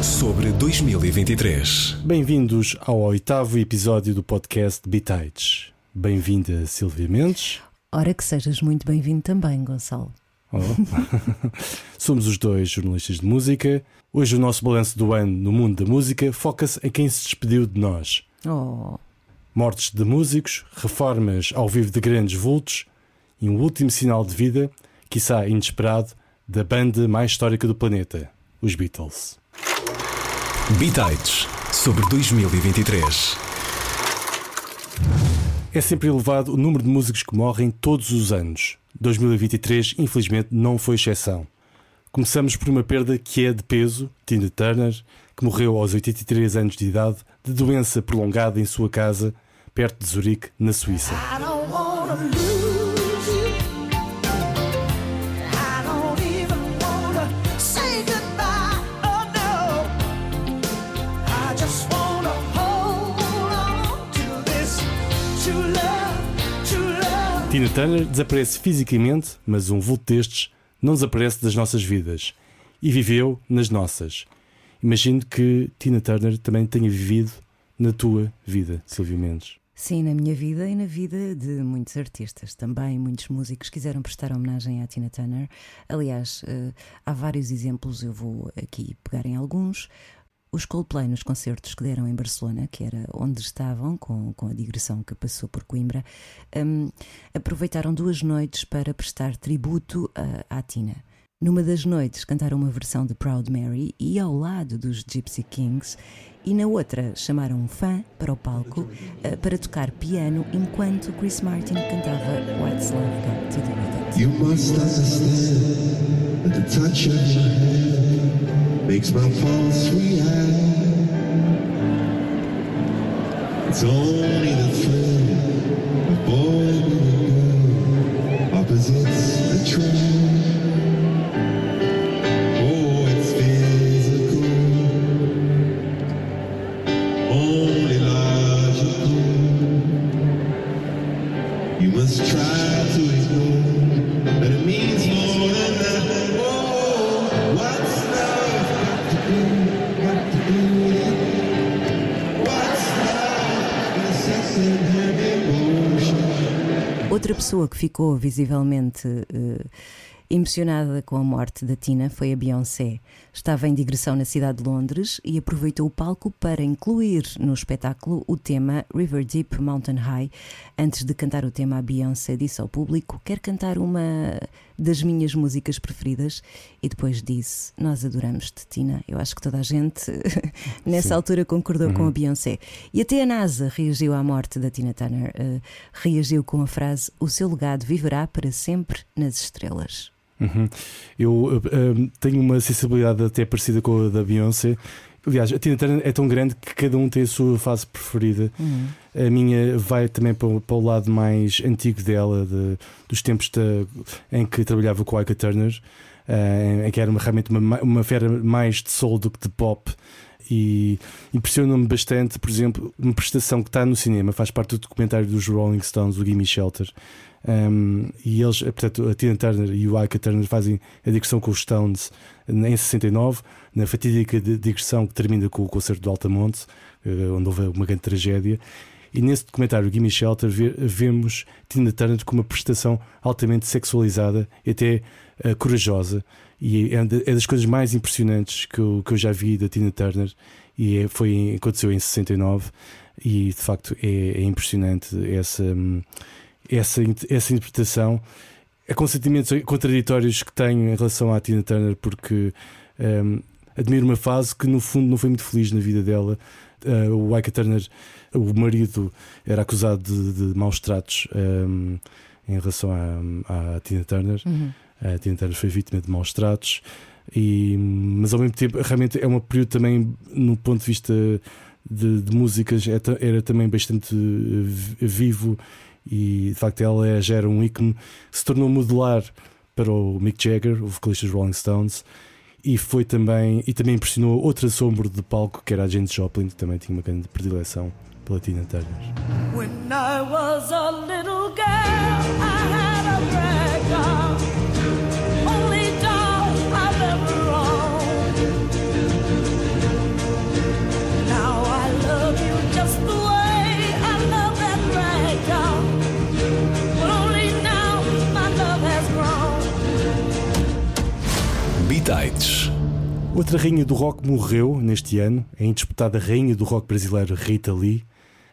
Sobre 2023. Bem-vindos ao oitavo episódio do podcast Bitites. Bem-vinda, Silvia Mendes. Ora que sejas muito bem-vindo também, Gonçalo. Oh. Somos os dois jornalistas de música. Hoje o nosso balanço do ano no mundo da música foca-se em quem se despediu de nós. Oh, Mortes de músicos, reformas ao vivo de grandes vultos e um último sinal de vida, quiçá inesperado, da banda mais histórica do planeta, os Beatles. Bitites sobre 2023. É sempre elevado o número de músicos que morrem todos os anos. 2023, infelizmente, não foi exceção. Começamos por uma perda que é de peso, Tina Turner, que morreu aos 83 anos de idade de doença prolongada em sua casa, perto de Zurique, na Suíça. Tina Turner desaparece fisicamente, mas um vulto destes não desaparece das nossas vidas. E viveu nas nossas. Imagino que Tina Turner também tenha vivido na tua vida, Silvio Mendes. sim, na minha vida e na vida de muitos artistas também, muitos músicos quiseram prestar homenagem à Tina Turner. Aliás, eh, há vários exemplos, eu vou aqui pegar em alguns. Os Coldplay nos concertos que deram em Barcelona, que era onde estavam, com, com a digressão que passou por Coimbra, hum, aproveitaram duas noites para prestar tributo à Tina. Numa das noites cantaram uma versão de Proud Mary e ao lado dos Gypsy Kings, e na outra chamaram um fã para o palco eh, para tocar piano enquanto Chris Martin cantava What's Love Got to Do With It. Makes my pulse react. It's only the thrill of boy and girl, opposites attract. Outra pessoa que ficou visivelmente eh, emocionada com a morte da Tina foi a Beyoncé. Estava em digressão na cidade de Londres e aproveitou o palco para incluir no espetáculo o tema River Deep Mountain High. Antes de cantar o tema, a Beyoncé disse ao público: Quer cantar uma das minhas músicas preferidas? E depois disse: Nós adoramos-te, Tina. Eu acho que toda a gente nessa Sim. altura concordou com a Beyoncé. E até a NASA reagiu à morte da Tina Turner. eh, reagiu com a frase: O seu legado viverá para sempre nas estrelas. Uhum. Eu eh, eh, tenho uma sensibilidade até parecida com a da Beyoncé. Aliás, a Tina Turner é tão grande que cada um tem a sua fase preferida. A minha vai também para, o- para o lado mais antigo dela, de- dos tempos da- em que trabalhava com a Ika Turner, eh, em que era uma- realmente uma, ma- uma fera mais de soul do que de pop. E impressiona-me bastante, por exemplo, uma prestação que está no cinema, faz parte do documentário dos Rolling Stones, o Gimme Shelter. Um, e eles, eh, portanto, a Tina Turner e o Ika Turner fazem a digressão com os Stones em 69, na fatídica di- digressão que termina com o concerto do Altamonte, eh, onde houve uma grande tragédia. E nesse documentário, Gimme Shelter, ve- vemos Tina Turner com uma prestação altamente sexualizada e até eh, corajosa. E é, é das coisas mais impressionantes que eu, que eu já vi da Tina Turner. E é- foi, aconteceu em 69. E de facto é, é impressionante essa, essa, essa interpretação. Há com sentimentos contraditórios que tenho em relação à Tina Turner, porque hum, admiro uma fase que no fundo não foi muito feliz na vida dela. Uh, o Ika Turner, o marido, era acusado de, de maus tratos hum, em relação à, à Tina Turner. A Tina Turner foi vítima de maus tratos. E, mas ao mesmo tempo, realmente é um período também, no ponto de vista de, de músicas, é era também bastante eh, vi- vivo. E de facto, ela é- já era um ícone, se tornou modular para o Mick Jagger, o vocalista dos Rolling Stones. E foi também, e também impressionou outra sombra de palco que era a Janis Joplin, que também tinha uma grande predileção pela Tina Turner. When I was a little girl, I had a Outra rainha do rock morreu neste ano, a indisputada rainha do rock brasileiro Rita Lee.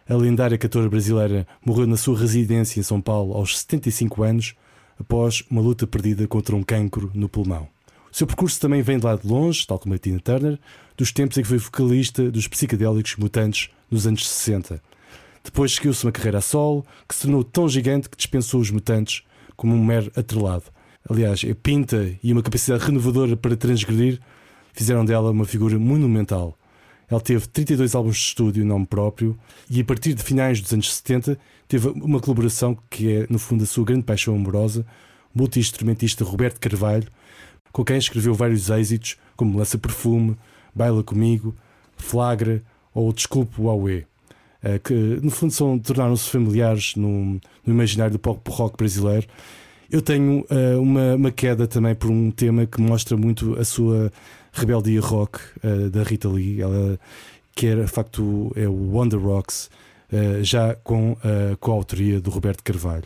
A lendária cantora brasileira morreu na sua residência em São Paulo aos 75 anos, após uma luta perdida contra um cancro no pulmão. O seu percurso também vem de lá de longe, tal como a Tina Turner, dos tempos em que foi vocalista dos psicadélicos mutantes nos anos 60. Depois seguiu-se uma carreira a solo que se tornou tão gigante que dispensou os mutantes como um mero atrelado. Aliás, a pinta e uma capacidade renovadora para transgredir fizeram dela uma figura monumental. Ela teve 32 álbuns de estúdio em nome próprio e a partir de finais dos anos 70 teve uma colaboração que é, no fundo, a sua grande paixão amorosa, o multi-instrumentista Roberto Carvalho, com quem escreveu vários êxitos, como Lança Perfume, Baila Comigo, Flagra ou Desculpe Auê, eh, que no fundo tornaram-se familiares no, no imaginário do pop rock brasileiro. Eu tenho eh, uma, uma queda também por um tema que mostra muito a sua rebeldia rock eh, da Rita Lee, ela, que era de facto é o Wonder Rocks, eh, já com a coautoria do Roberto Carvalho.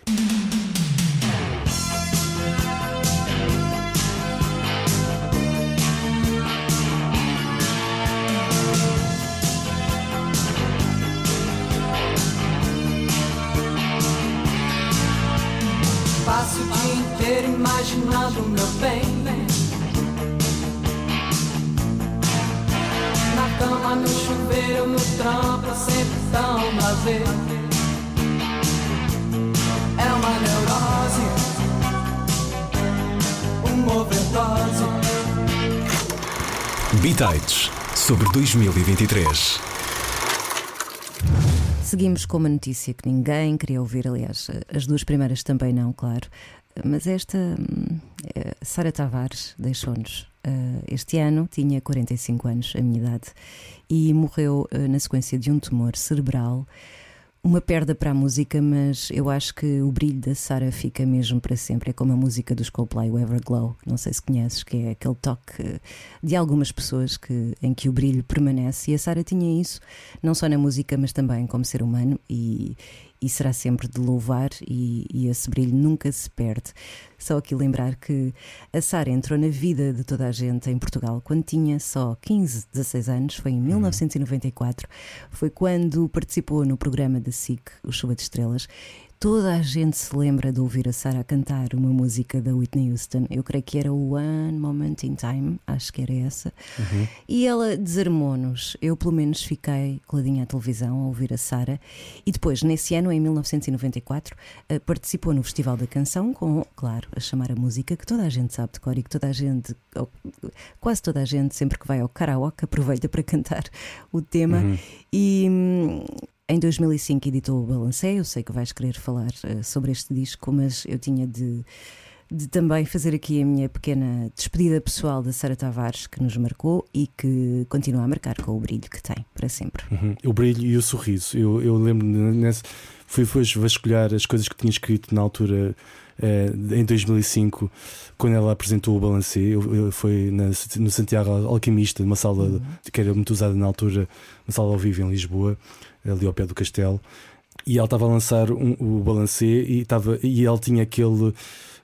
Bitites sobre 2023. Seguimos com uma notícia que ninguém queria ouvir, aliás, as duas primeiras também não, claro. Mas esta, eh, Sara Tavares, deixou-nos eh, este ano, tinha 45 anos, a minha idade, e morreu eh, na sequência de um tumor cerebral. Uma perda para a música, mas eu acho que o brilho da Sara fica mesmo para sempre. É como a música dos Coldplay, o Everglow, não sei se conheces, que é aquele toque de algumas pessoas que, em que o brilho permanece. E a Sara tinha isso, não só na música, mas também como ser humano, e, e será sempre de louvar, e, e esse brilho nunca se perde. Só aqui lembrar que a Sara entrou na vida de toda a gente em Portugal quando tinha só 15, 16 anos, foi em 1994. Foi quando participou no programa da SIC, o Chuva de Estrelas. Toda a gente se lembra de ouvir a Sara cantar uma música da Whitney Houston. Eu creio que era One Moment in Time, acho que era essa. E ela desarmou-nos. Eu, pelo menos, fiquei coladinha à televisão a ouvir a Sara. E depois, nesse ano, em 1994, eh, participou no Festival da Canção, com, claro, a chamar a música que toda a gente sabe de cor e que toda a gente, quase toda a gente, sempre que vai ao karaoke, aproveita para cantar o tema. E. em 2005 editou o Balancé, eu sei que vais querer falar eh, sobre este disco, mas eu tinha de, de também fazer aqui a minha pequena despedida pessoal da Sara Tavares, que nos marcou e que continua a marcar com o brilho que tem para sempre. Uhum. O brilho e o sorriso. Eu, eu lembro nesse, fui, fui vasculhar as coisas que tinha escrito na altura, eh, em 2005, quando ela apresentou o Balancê. Eu, eu, foi na- no Santiago Alquimista, numa sala que era muito usada na altura, uma sala ao vivo em Lisboa, ali ao pé do castelo. E ela estava a lançar um- o Balancê e, estava, e ela tinha aquele.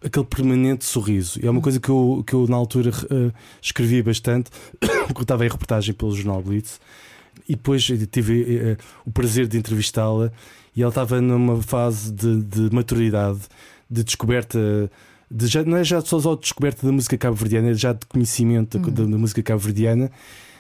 Aquele permanente sorriso. E é uma coisa que eu, que eu na altura eh, escrevi bastante, porque eu estava em reportagem pelo Jornal Blitz, e depois tive eh, o prazer de entrevistá-la e ela estava numa fase de, de maturidade, de descoberta, de já, não é já só de descoberta da música cabo-verdiana, é já de conhecimento da, da- da música cabo-verdiana.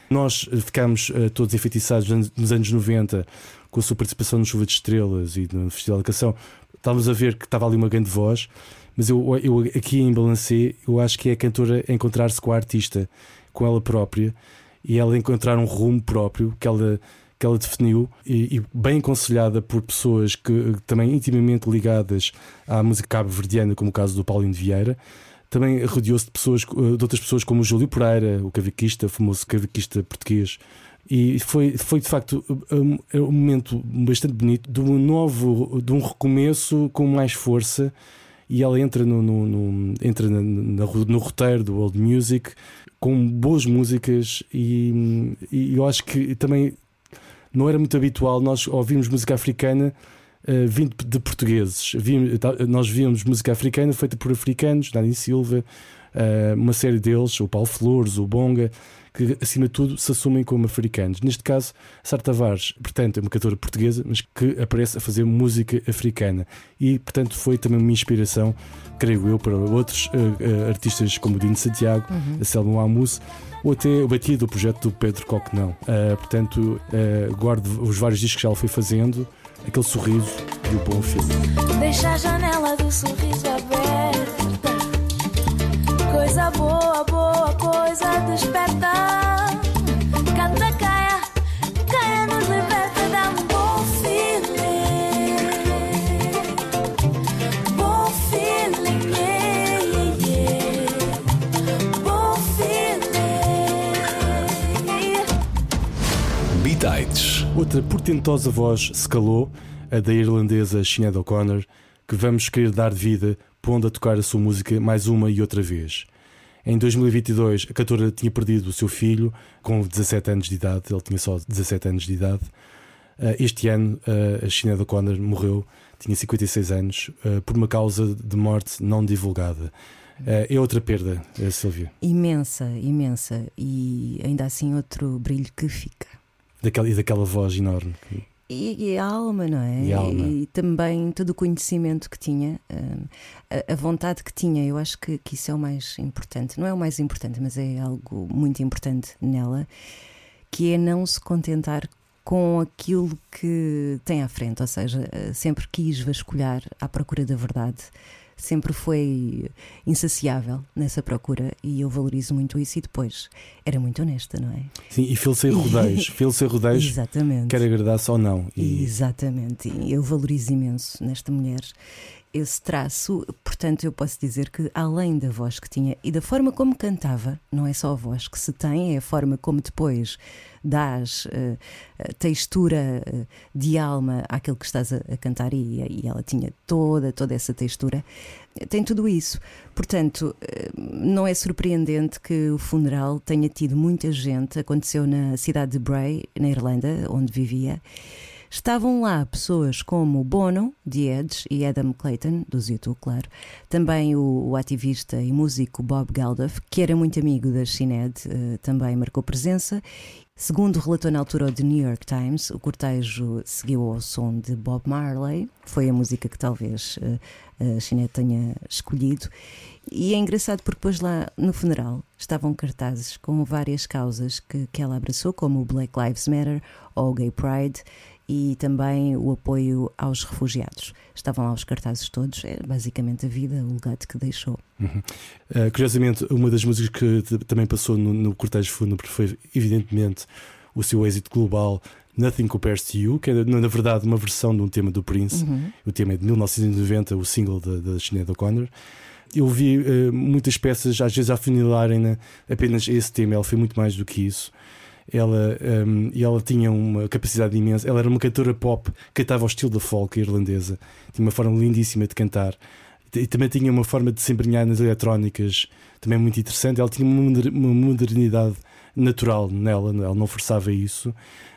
Nós eh, ficámos eh, todos enfeitiçados nos anos- nos anos 90 com a sua participação no Chuva de Estrelas e no Festival da Canção. Estávamos a ver que estava ali uma grande voz, mas eu, eu aqui em Balancê, eu acho que é a cantora encontrar-se com a artista, com ela própria, e ela encontrar um rumo próprio que ela, que ela definiu e, e bem aconselhada por pessoas que também intimamente ligadas à música cabo-verdiana, como o caso do Paulinho de Vieira. Também rodeou-se de, pessoas, eh, de outras pessoas como o Júlio Pereira, o cavaquista, famoso cavaquista português. E foi, foi de facto um, um momento bastante bonito de um novo, de um recomeço com mais força. E ela entra no, no, no- entra na- na- no roteiro do Old Music com boas músicas. E, e eu acho que também não era muito habitual nós ouvirmos música africana eh, vindo de portugueses. Vi- tá- nós víamos música africana feita por africanos, Dani Silva, eh, uma série deles, o Paulo Flores, o Bonga, que acima de tudo se assumem como africanos. Neste caso, Sara Tavares, portanto, é uma cantora portuguesa, mas que aparece a fazer música africana. E, portanto, foi também uma inspiração, creio eu, para outros eh, artistas como o Dino Santiago, a Selma Amus, ou até o batido do projeto do Pedro Coquenão. Ah, portanto, ah, guardo os vários discos que ela foi fazendo, aquele sorriso e o bom filme. Deixa a janela do sorriso aberta. Outra portentosa voz se calou, a da irlandesa Sinead O'Connor, que vamos querer dar vida, pondo a tocar a sua música mais uma e outra vez. Em 2022, a cantora tinha perdido o seu filho com 17 anos de idade, ele tinha só 17 anos de idade. Ah, Este ano, ah, a Sinead O'Connor morreu, tinha 56 anos, ah, por uma causa de morte não divulgada. É outra perda, Silvia, Imensa, imensa. E ainda assim outro brilho que fica. Daquela, e daquela voz enorme. E, e a alma, não é? E alma. E também todo o conhecimento que tinha, hum, a, a vontade que tinha. Eu acho que, que isso é o mais importante. Não é o mais importante, mas é algo muito importante nela, que é não se contentar com aquilo que tem à frente. Ou seja, eh, sempre quis vasculhar à procura da verdade. Sempre foi insaciável nessa procura e eu valorizo muito isso. E depois era muito honesta, não é? Sim, e filo sem rodeios, filo sem rodeios, Exatamente. quer agradar-se ou não. E, Exatamente, e eu valorizo imenso nesta mulher esse traço, portanto, eu posso dizer que além da voz que tinha e da forma como cantava, não é só a voz que se tem, é a forma como depois dás eh, textura eh, de alma àquilo que estás a, a cantar, e, e ela tinha toda, toda essa textura, tem tudo isso. Portanto, eh, não é surpreendente que o funeral tenha tido muita gente, aconteceu na cidade de Bray, na Irlanda, onde vivia. Estavam lá pessoas como Bono, The Edge e Adam Clayton, dos YouTube, claro. Também o, o ativista e músico Bob Geldof, que era muito amigo da Sinead, eh, também marcou presença. Segundo relatou na altura o The New York Times, o cortejo seguiu ao som de Bob Marley, foi a música que talvez eh, a Sinead tenha escolhido. E é engraçado porque depois lá no funeral estavam cartazes com várias causas que, que ela abraçou, como o Black Lives Matter ou o Gay Pride e também o apoio aos refugiados. Estavam lá os cartazes todos, é basicamente a vida, o legado que deixou. Uh, curiosamente, uma das músicas que também passou no, no cortejo fúnebre foi, evidentemente, o seu êxito global Nothing Compares to You, que é, na verdade, uma versão de um tema do Prince. O tema é de 1990, o single da, Sinead O'Connor. Eu vi uh, muitas peças, às vezes, afunilarem apenas esse tema. Ela foi muito mais do que isso. Ela, um, ela tinha uma capacidade imensa. Ela era uma cantora pop, cantava ao estilo da folk irlandesa. Tinha uma forma lindíssima de cantar. E também tinha uma forma de se embrenhar nas eletrónicas também muito interessante. Ela tinha uma moder- uma modernidade natural nela, ela não forçava isso.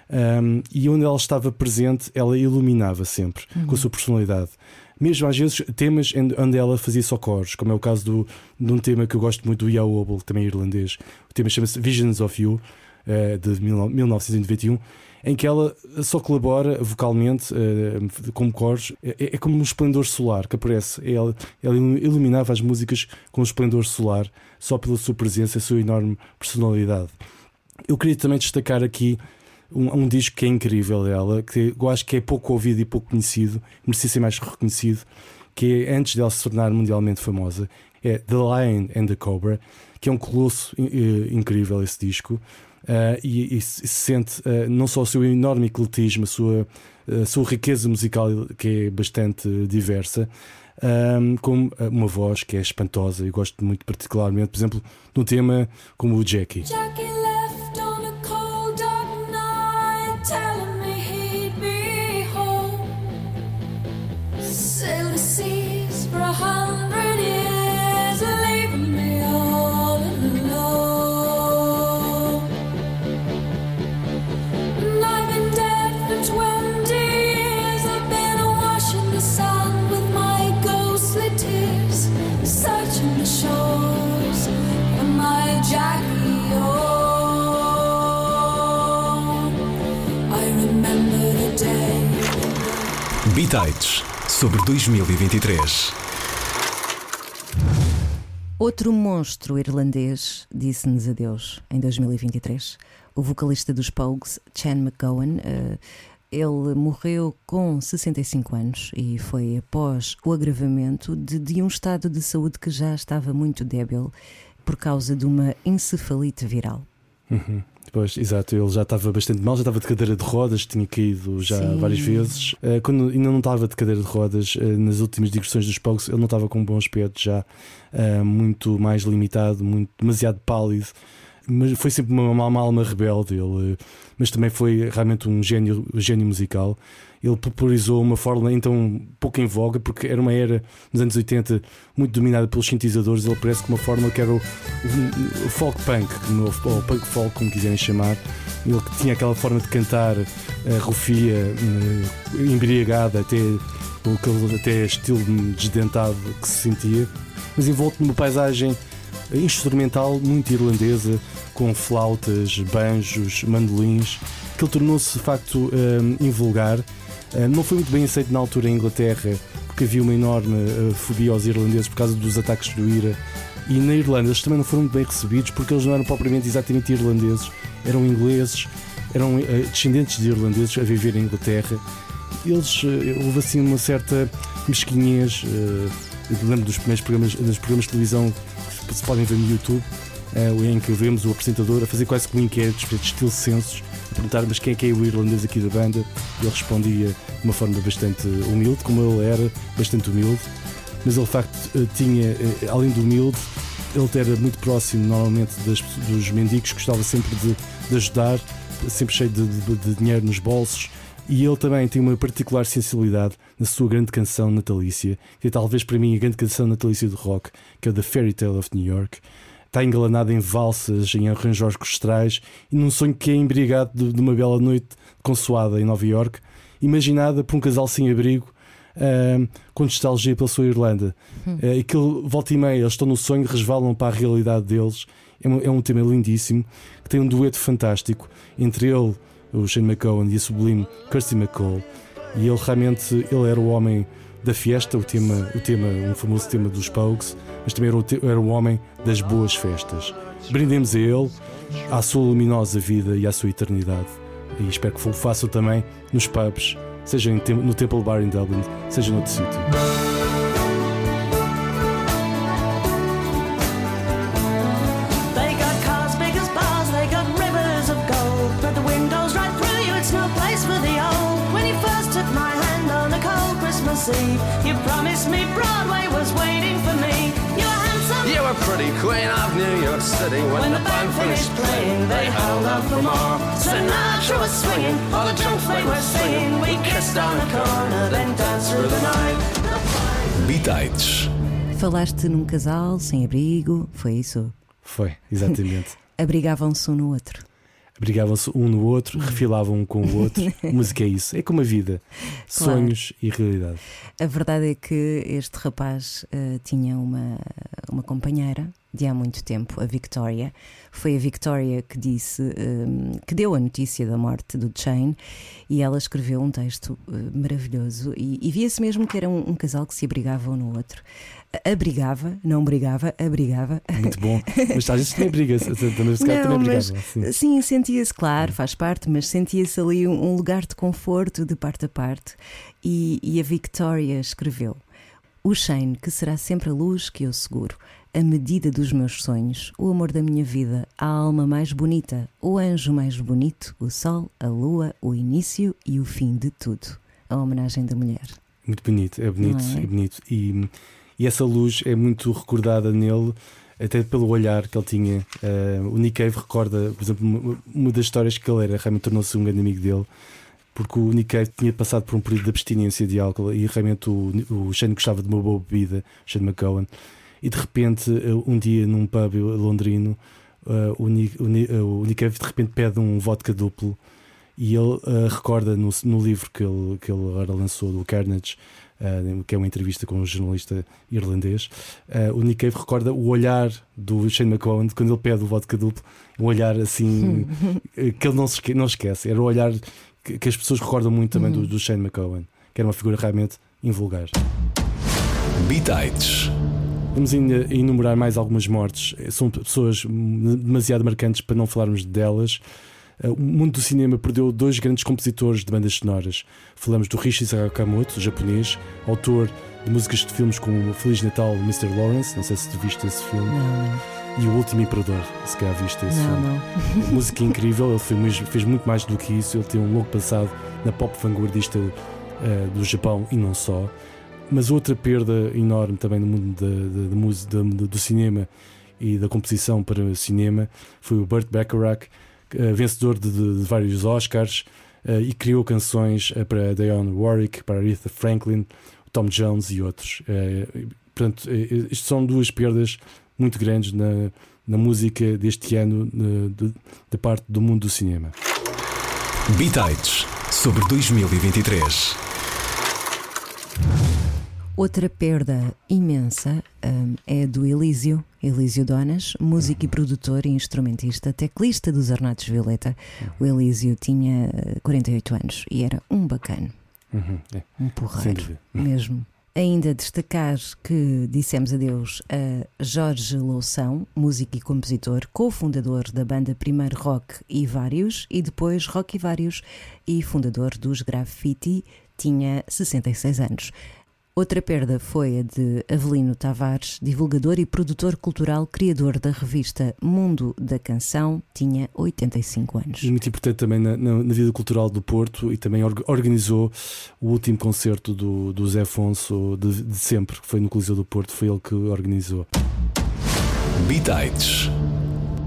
Um, e onde ela estava presente, ela iluminava sempre com a sua personalidade. Mesmo às vezes temas em- onde ela fazia só coros, como é o caso do, de um tema que eu gosto muito do Yao Obel, também irlandês. O tema chama-se Visions of You, de 1991, em que ela só colabora vocalmente eh, como coros. É, é como um esplendor solar que aparece. Ela, ela iluminava as músicas com um esplendor solar só pela sua presença a sua enorme personalidade. Eu queria também destacar aqui um, um disco que é incrível dela, que eu acho que é pouco ouvido e pouco conhecido, merecia ser mais reconhecido, que é antes dela se tornar mundialmente famosa, é The Lion and the Cobra, que é um colosso eh, incrível esse disco. Uh, e, e se se sente uh, não só o seu enorme ecletismo, a sua, a sua riqueza musical, que é bastante diversa, um, como uma voz que é espantosa. Eu gosto muito, particularmente, por exemplo, de um tema como o Jackie. Jackie Bitites sobre 2023. Outro monstro irlandês disse-nos adeus em 2023. O vocalista dos Pogues, Chan McGowan, eh, ele morreu com 65 anos e foi após o agravamento de, de um estado de saúde que já estava muito débil por causa de uma encefalite viral. Uhum. Pois, exato, ele já estava bastante mal, já estava de cadeira de rodas, tinha caído já Sim. várias vezes. Eh, quando ainda não estava de cadeira de rodas, eh, nas últimas digressões dos Pogues, ele não estava com um bom aspecto, já eh, muito mais limitado, muito, demasiado pálido. Mas foi sempre uma, uma alma rebelde, ele, mas também foi realmente um gênio, gênio musical. Ele popularizou uma fórmula então pouco em voga, porque era uma era nos anos 80 muito dominada pelos sintetizadores. Ele parece que uma fórmula que era o, o- o folk punk, ou punk folk, como quiserem chamar. Ele tinha aquela forma de cantar eh, rufia, eh, embriagada, até, até estilo desdentado que se sentia, mas envolto numa paisagem instrumental muito irlandesa, com flautas, banjos, mandolins, que ele tornou-se de facto eh, invulgar. Eh, não foi muito bem aceito na altura em Inglaterra, porque havia uma enorme eh, fobia aos irlandeses por causa dos ataques do IRA. E na Irlanda eles também não foram muito bem recebidos, porque eles não eram propriamente exatamente irlandeses, eram ingleses, eram eh, descendentes de irlandeses a viver em Inglaterra. Eles, houve assim uma certa mesquinhez. eu lembro dos primeiros programas, dos programas de televisão que se podem ver no YouTube, em que vemos o apresentador a fazer quase que um inquérito, de estilo censos, a perguntar mas quem é que é o irlandês aqui da banda. Ele respondia de uma forma bastante humilde, como ele era, bastante humilde. Mas ele de facto eh, tinha, eh, além do humilde, ele era muito próximo normalmente das, dos mendigos, gostava sempre de, de ajudar, sempre cheio de, de- de dinheiro nos bolsos. E ele também tem uma particular sensibilidade na sua grande canção natalícia, que é talvez para mim a grande canção natalícia do rock, que é The Fairy Tale of New York. Está engalanado em valsas, em arranjos orquestrais e num sonho que é embriagado de, de uma bela noite consoada em Nova York, imaginada por um casal sem abrigo, ahm, com nostalgia pela sua Irlanda. Eh, aquele volta e meia, eles estão no sonho, resvalam para a realidade deles. É um, é um tema lindíssimo que tem um dueto fantástico entre ele, o Shane McCowan, e a sublime Kirsty McCall. E ele realmente ele era o homem da fiesta, o tema, o tema, um famoso tema dos Pogues, mas também era o, era o homem das boas festas. Brindemos a ele, à sua luminosa vida e à sua eternidade. E espero que o façam também nos pubs, seja no Temple Bar em Dublin, seja noutro sítio. Promised me Broadway was waiting for me. You were handsome. You were pretty queen of New York City when, When the band finished playing, they held out for more. Sinatra was swinging, all the junk they were singing. We kissed on the corner, then danced through the night. Bitites. Falaste num casal sem abrigo, foi isso? Foi, exatamente. Abrigavam-se um no outro. Abrigavam-se um no outro, refilavam um com o outro. Música é isso, é como a vida: Claro. sonhos e realidade. A verdade é que este rapaz eh, tinha uma, uma companheira de há muito tempo, a Victoria. Foi a Victoria que disse, eh, que deu a notícia da morte do Shane e ela escreveu um texto eh, maravilhoso e, e via-se mesmo que era um, um casal que se abrigava um no outro. Abrigava, não brigava, abrigava. Muito bom. Mas às vezes também briga, também, se Não, também. Sim. Sim, sentia-se, claro, faz parte, mas sentia-se ali um, um lugar de conforto de parte a parte. E, e a Victoria escreveu: O Shane, que será sempre a luz que eu seguro, a medida dos meus sonhos, o amor da minha vida, a alma mais bonita, o anjo mais bonito, o sol, a lua, o início e o fim de tudo. A homenagem da mulher. Muito bonito, é bonito, é? é? bonito. E, e essa luz é muito recordada nele, até pelo olhar que ele tinha. Eh, o Nick Cave recorda, por exemplo, uma das histórias que ele era, realmente tornou-se um grande amigo dele, porque o Nick Cave tinha passado por um período de abstinência de álcool e realmente o, o Shane gostava de uma boa bebida, Shane McCowan. E de repente, eh, um dia num pub londrino, eh, o, Nick, o, eh, o Cave de repente pede um vodka duplo e ele eh, recorda no, no livro que ele, que ele agora lançou, do Carnage, eh, que é uma entrevista com um jornalista irlandês. eh, o Nick Cave recorda o olhar do Shane McCowan quando ele pede o vodka duplo, um olhar assim que ele não, se não esquece. Era o olhar que, que as pessoas recordam muito também do, do Shane McCowan. que era uma figura realmente invulgar. Bitites. Vamos ainda enumerar mais algumas mortes. São pessoas demasiado marcantes para não falarmos delas. Uh, O mundo do cinema perdeu dois grandes compositores de bandas sonoras. Falamos do Rishi Sakamoto, japonês, autor de músicas de filmes como Feliz Natal, Mr. Lawrence. Não sei se tu viste esse filme. Não, E O Último Imperador, se calhar viste esse não, filme. não. Música incrível, ele mesmo- fez muito mais do que isso. Ele tem um longo passado na pop vanguardista eh, do Japão e não só. Mas outra perda enorme também no mundo da, da- do cinema e da composição para cinema foi o Burt Bacharach, eh, vencedor de, de- de vários Oscars eh, e criou canções para Dionne Warwick, para Aretha Franklin, Tom Jones e outros. Portanto, isto são duas perdas muito grandes na, na música deste ano eh, de- da parte do mundo do cinema. Bitites sobre 2023. Outra perda imensa hum, é do Elísio, Elísio Donas, músico e produtor e instrumentista, teclista dos Ornatos Violeta. O Elísio tinha eh, 48 anos e era um bacana, Uhum, é, um porreiro mesmo. Ainda destacar que dissemos adeus a Jorge Loução, músico e compositor, cofundador da banda Primeiro Rock e Vários e depois Rock e Vários e fundador dos Graffiti, tinha 66 anos. Outra perda foi a de Avelino Tavares, divulgador e produtor cultural, criador da revista Mundo da Canção, tinha 85 anos. E muito importante também na, na- na vida cultural do Porto e também org- organizou o último concerto do, do Zé Afonso de, de sempre, que foi no Coliseu do Porto, foi ele que organizou. Bitites.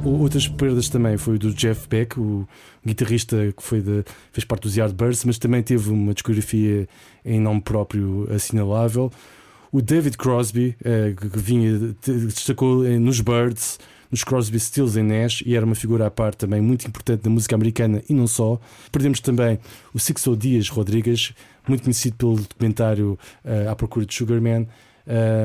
Outras perdas também foi o do Jeff Beck, o guitarrista que foi de, fez parte dos Yardbirds, mas também teve uma discografia em nome próprio assinalável. O David Crosby, eh, que vinha, destacou eh, nos Birds, nos Crosby, Stills e Nash, e era uma figura à parte também muito importante da música americana e não só. Perdemos também o Sixo Dias Rodrigues, muito conhecido pelo documentário eh, À Procura de Sugarman,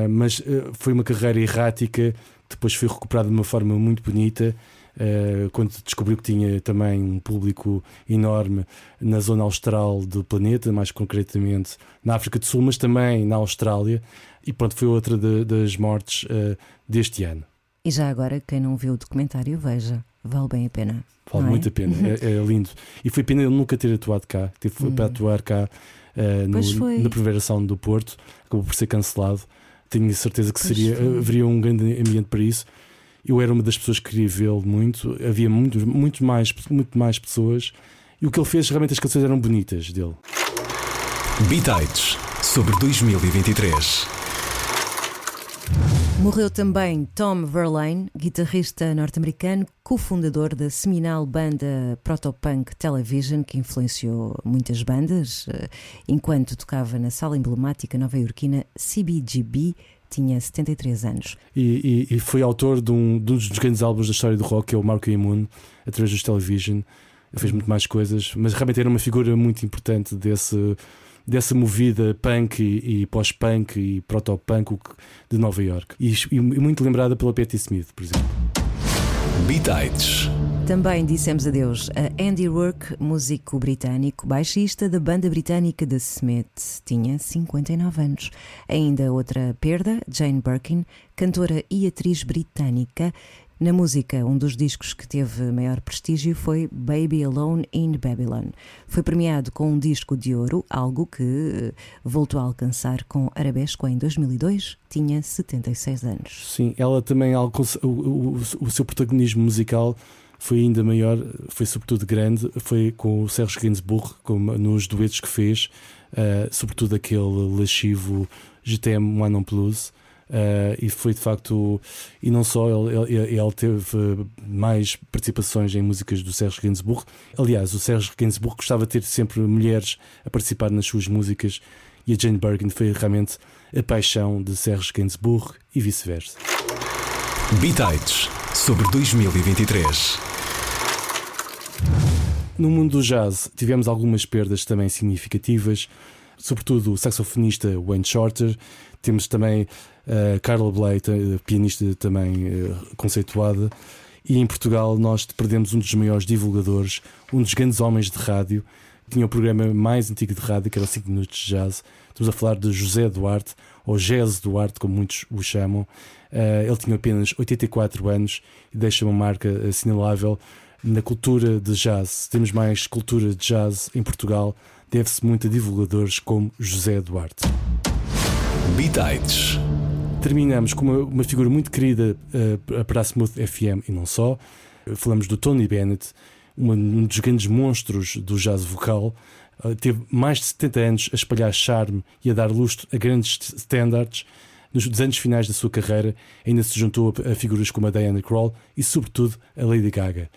mas foi uma carreira errática depois foi recuperado de uma forma muito bonita. Eh, quando descobriu que tinha também um público enorme na zona austral do planeta, mais concretamente na África do Sul, mas também na Austrália, e pronto, foi outra de- das mortes eh, deste ano. E já agora, quem não viu o documentário, veja, vale bem a pena. Vale é? muito a pena, é, é lindo. E foi pena ele nunca ter atuado cá, teve foi para Hum. atuar cá eh, no- na Preveração do Porto, acabou por ser cancelado. Tenho certeza que Pois seria, foi. haveria um grande ambiente para isso. Eu era uma das pessoas que queria vê-lo muito, havia muito, muito, mais, muito mais pessoas. E o que ele fez, realmente as canções eram bonitas dele. Bitites sobre 2023. Morreu também Tom Verlaine, guitarrista norte-americano, cofundador da seminal banda protopunk Television, que influenciou muitas bandas, eh, enquanto tocava na sala emblemática nova-iorquina CBGB, tinha 73 anos. E, e- e foi autor de um, de um dos grandes álbuns da história do rock, que é o Marco Imun, através dos Television. Ele fez muito mais coisas, mas realmente era uma figura muito importante desse, dessa movida punk e, e pós-punk e proto-punk de Nova York. E, e muito lembrada pela Patti Smith, por exemplo. Bitites. Também dissemos adeus a Andy Rourke, músico britânico, baixista da banda britânica The Smith, tinha 59 anos. Ainda outra perda, Jane Birkin, cantora e atriz britânica. Na música, um dos discos que teve maior prestígio foi Baby Alone in Babylon. Foi premiado com um disco de ouro, algo que eh, voltou a alcançar com Arabesco em 2002, tinha 76 anos. Sim, ela também alcançou- o, o, o seu protagonismo musical foi ainda maior, foi sobretudo grande, foi com o Serge Gainsbourg, como nos duetos que fez, eh, sobretudo aquele lascivo GTM One on Plus. eh, e foi de facto, e não só, ele, ele- ele teve mais participações em músicas do Serge Gainsbourg. Aliás, o Serge Gainsbourg gostava de ter sempre mulheres a participar nas suas músicas, e a Jane Birkin foi realmente a paixão de Serge Gainsbourg e vice-versa. Bitites sobre 2023. No mundo do jazz tivemos algumas perdas também significativas, sobretudo o saxofonista Wayne Shorter, temos também a Carla Bley, ta- pianista também eh, conceituada, e em Portugal nós perdemos um dos maiores divulgadores, um dos grandes homens de rádio, Tinha o programa mais antigo de rádio, que era 5 minutos de jazz. Estamos a falar de José Duarte, ou Jazz Duarte, como muitos o chamam. Eh, ele tinha apenas 84 anos e deixa uma marca assinalável na cultura de jazz. Se temos mais cultura de jazz em Portugal, deve-se muito a divulgadores como José Duarte. Bitites. Terminamos com uma, uma figura muito querida eh, para a Smooth FM e não só. Falamos do Tony Bennett, um dos grandes monstros do jazz vocal. Eh, teve mais de 70 anos a espalhar charme e a dar lustre a grandes st- standards. Nos anos finais da sua carreira, ainda se juntou a, figuras como a Diana Krall e, sobretudo, a Lady Gaga.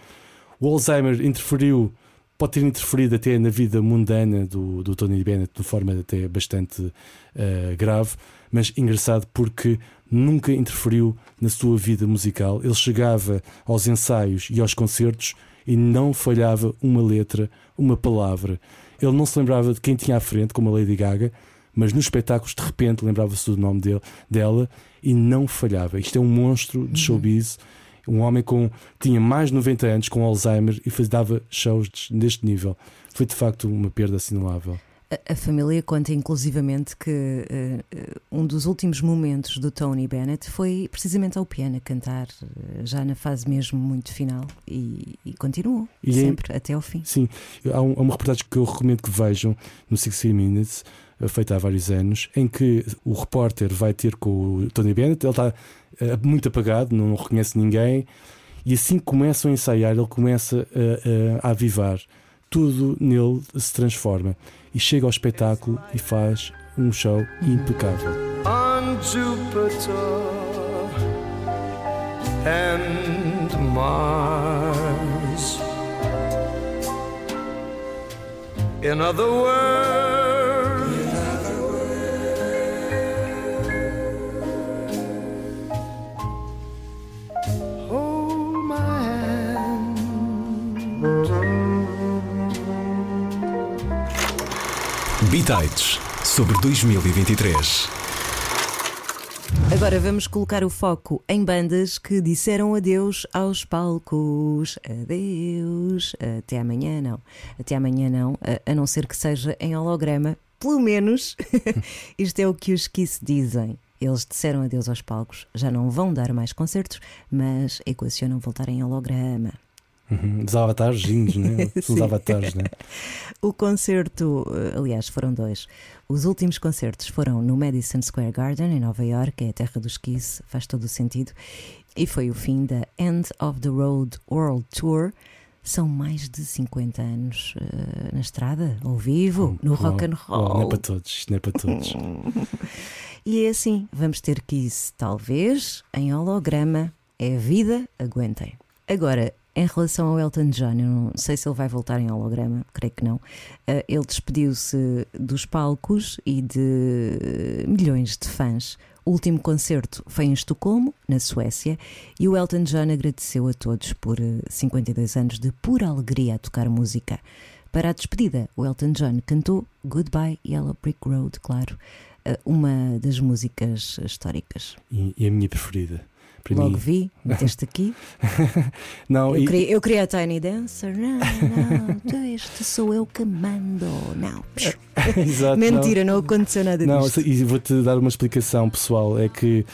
O Alzheimer interferiu, pode ter interferido até na vida mundana do, do Tony Bennett de forma até bastante eh, grave, mas engraçado porque nunca interferiu na sua vida musical. Ele chegava aos ensaios e aos concertos e não falhava uma letra, uma palavra. Ele não se lembrava de quem tinha à frente, como a Lady Gaga, mas nos espetáculos de repente lembrava-se do nome dele, dela e não falhava. Isto é um monstro de showbiz, um homem com tinha mais de 90 anos com Alzheimer e faz, dava shows de- deste nível. Foi de facto uma perda assinalável. A, a família conta inclusivamente que eh, um dos últimos momentos do Tony Bennett foi precisamente ao piano a cantar, eh, já na fase mesmo muito final, e, e continuou E é- sempre até ao fim. Sim, há, um- há uma reportagem que eu recomendo que vejam no 60 Minutes, feita há vários anos, em que o repórter vai ter com o Tony Bennett, ele está eh, muito apagado, não reconhece ninguém, e assim começam a ensaiar, ele começa a, a, a avivar. Tudo nele se transforma e chega ao espetáculo e faz um show impecável. on Jupiter and Mars. In other words, Bitites sobre 2023. Agora vamos colocar o foco em bandas que disseram adeus aos palcos. Adeus. Até amanhã não. Até amanhã não, a, não ser que seja em holograma. Pelo menos isto é o que os Kiss dizem. Eles disseram adeus aos palcos, já não vão dar mais concertos, mas equacionam voltar em holograma. Uhum, Dos avatarzinhos, né? Os avatares, né? O concerto, eh, aliás, foram dois. Os últimos concertos foram no Madison Square Garden, em Nova York, é a terra dos Kiss, faz todo o sentido. E foi o fim da End of the Road World Tour. São mais de 50 anos eh, na estrada, ao vivo, no Uau, rock and uau, roll. Não é para todos, isto não é para todos. E é assim, vamos ter Kiss, talvez, em holograma. É a vida, aguentem. Agora, em relação ao Elton John, eu não sei se ele vai voltar em holograma, creio que não. Eh, ele despediu-se dos palcos e de eh, milhões de fãs. O último concerto foi em Estocolmo, na Suécia, e o Elton John agradeceu a todos por eh, 52 anos de pura alegria a tocar música. Para a despedida, o Elton John cantou Goodbye Yellow Brick Road, claro, eh, uma das músicas históricas. E a minha preferida. Para Logo mim. vi, meteste aqui. Não, Eu e- queria, eu queria a Tiny Dancer. Não, não, este sou eu que mando. Não. Exato, não. Mentira, não, aconteceu nada Não, disto. e vou-te dar uma explicação pessoal. É que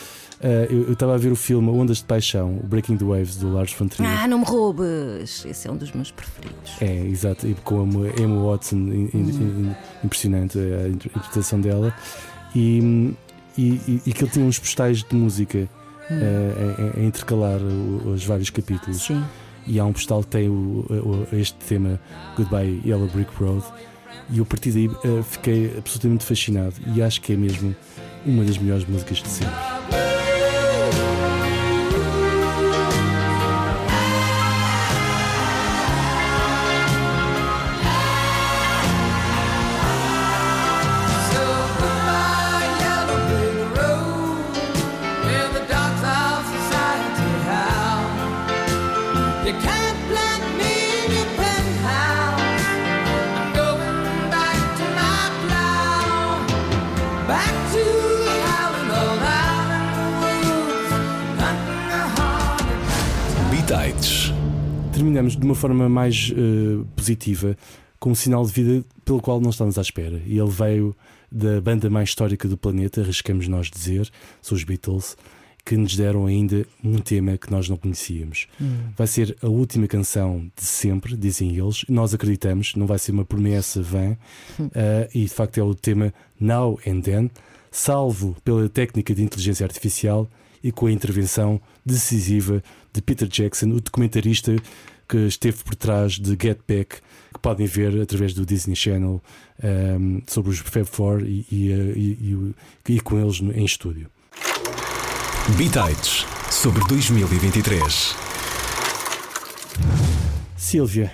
eh, eu estava a ver o filme Ondas de Paixão, o Breaking the Waves, do Lars von Trier. Ah, não me roubes. Esse é um dos meus preferidos. É, exato, e com a Emma Watson, in- in- in- impressionante a inter- interpretação dela. E, e, e, e que ele tinha uns postais de música eh, a, a intercalar os vários capítulos. Sim. E há um postal que tem o, o- este tema Goodbye Yellow Brick Road. E eu a partir daí eh, fiquei absolutamente fascinado. E acho que é mesmo uma das melhores músicas de sempre. De uma forma mais eh, positiva com um sinal de vida pelo qual não estamos à espera. E ele veio da banda mais histórica do planeta, arriscamos nós dizer, são os Beatles, que nos deram ainda um tema que nós não conhecíamos. Vai ser a última canção de sempre, dizem eles, nós acreditamos, não vai ser uma promessa vã, eh, e de facto é o tema Now and Then, salvo pela técnica de inteligência artificial e com a intervenção decisiva de Peter Jackson, o documentarista que esteve por trás de Get Back, que podem ver através do Disney Channel ehm, sobre os Fab Four e, e, e- e e com eles em estúdio. Bitites sobre 2023. Silvia,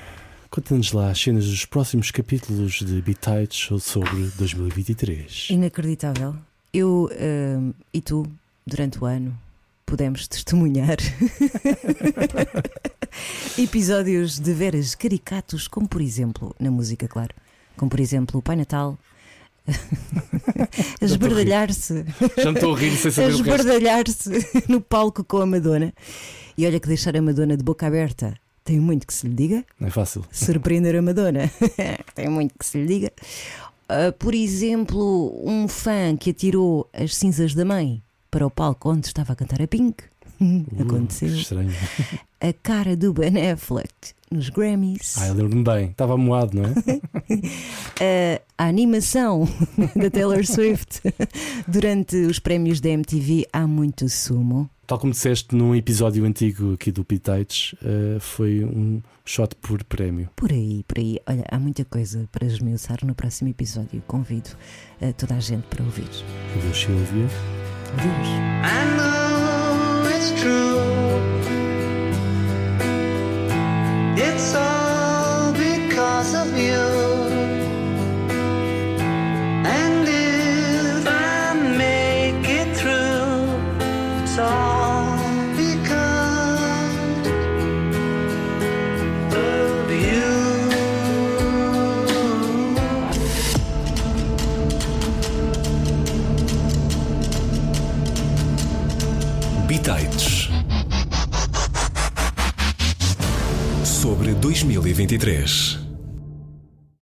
conta-nos lá as cenas dos próximos capítulos de Bitites sobre 2023. Inacreditável. Eu hum, e tu, durante o ano, pudemos testemunhar episódios de veras caricatos, como por exemplo, na música, claro. Como por exemplo o Pai Natal. a esbardalhar-se Já me estou a rir sem a saber o resto. esbardalhar-se no palco com a Madonna. E olha que deixar a Madonna de boca aberta tem muito que se lhe diga. Não é fácil. Surpreender a Madonna tem muito que se lhe diga. Ah, por exemplo, um fã que atirou as cinzas da mãe para o palco onde estava a cantar a Pink. Aconteceu. Uh, estranho. A cara do Ben Affleck nos Grammys. Ah, eu lembro-me bem. Estava moado, não é? a, a animação da Taylor Swift durante os prémios da MTV há muito sumo. Tal como disseste num episódio antigo aqui do Bitites, eh, foi um shot por prémio. Por aí, por aí. Olha, há muita coisa para esmiuçar no próximo episódio. Convido a toda a gente para ouvir. Adeus, Silvia. Adeus. I know it's true. It's all because of you. Sobre 2023.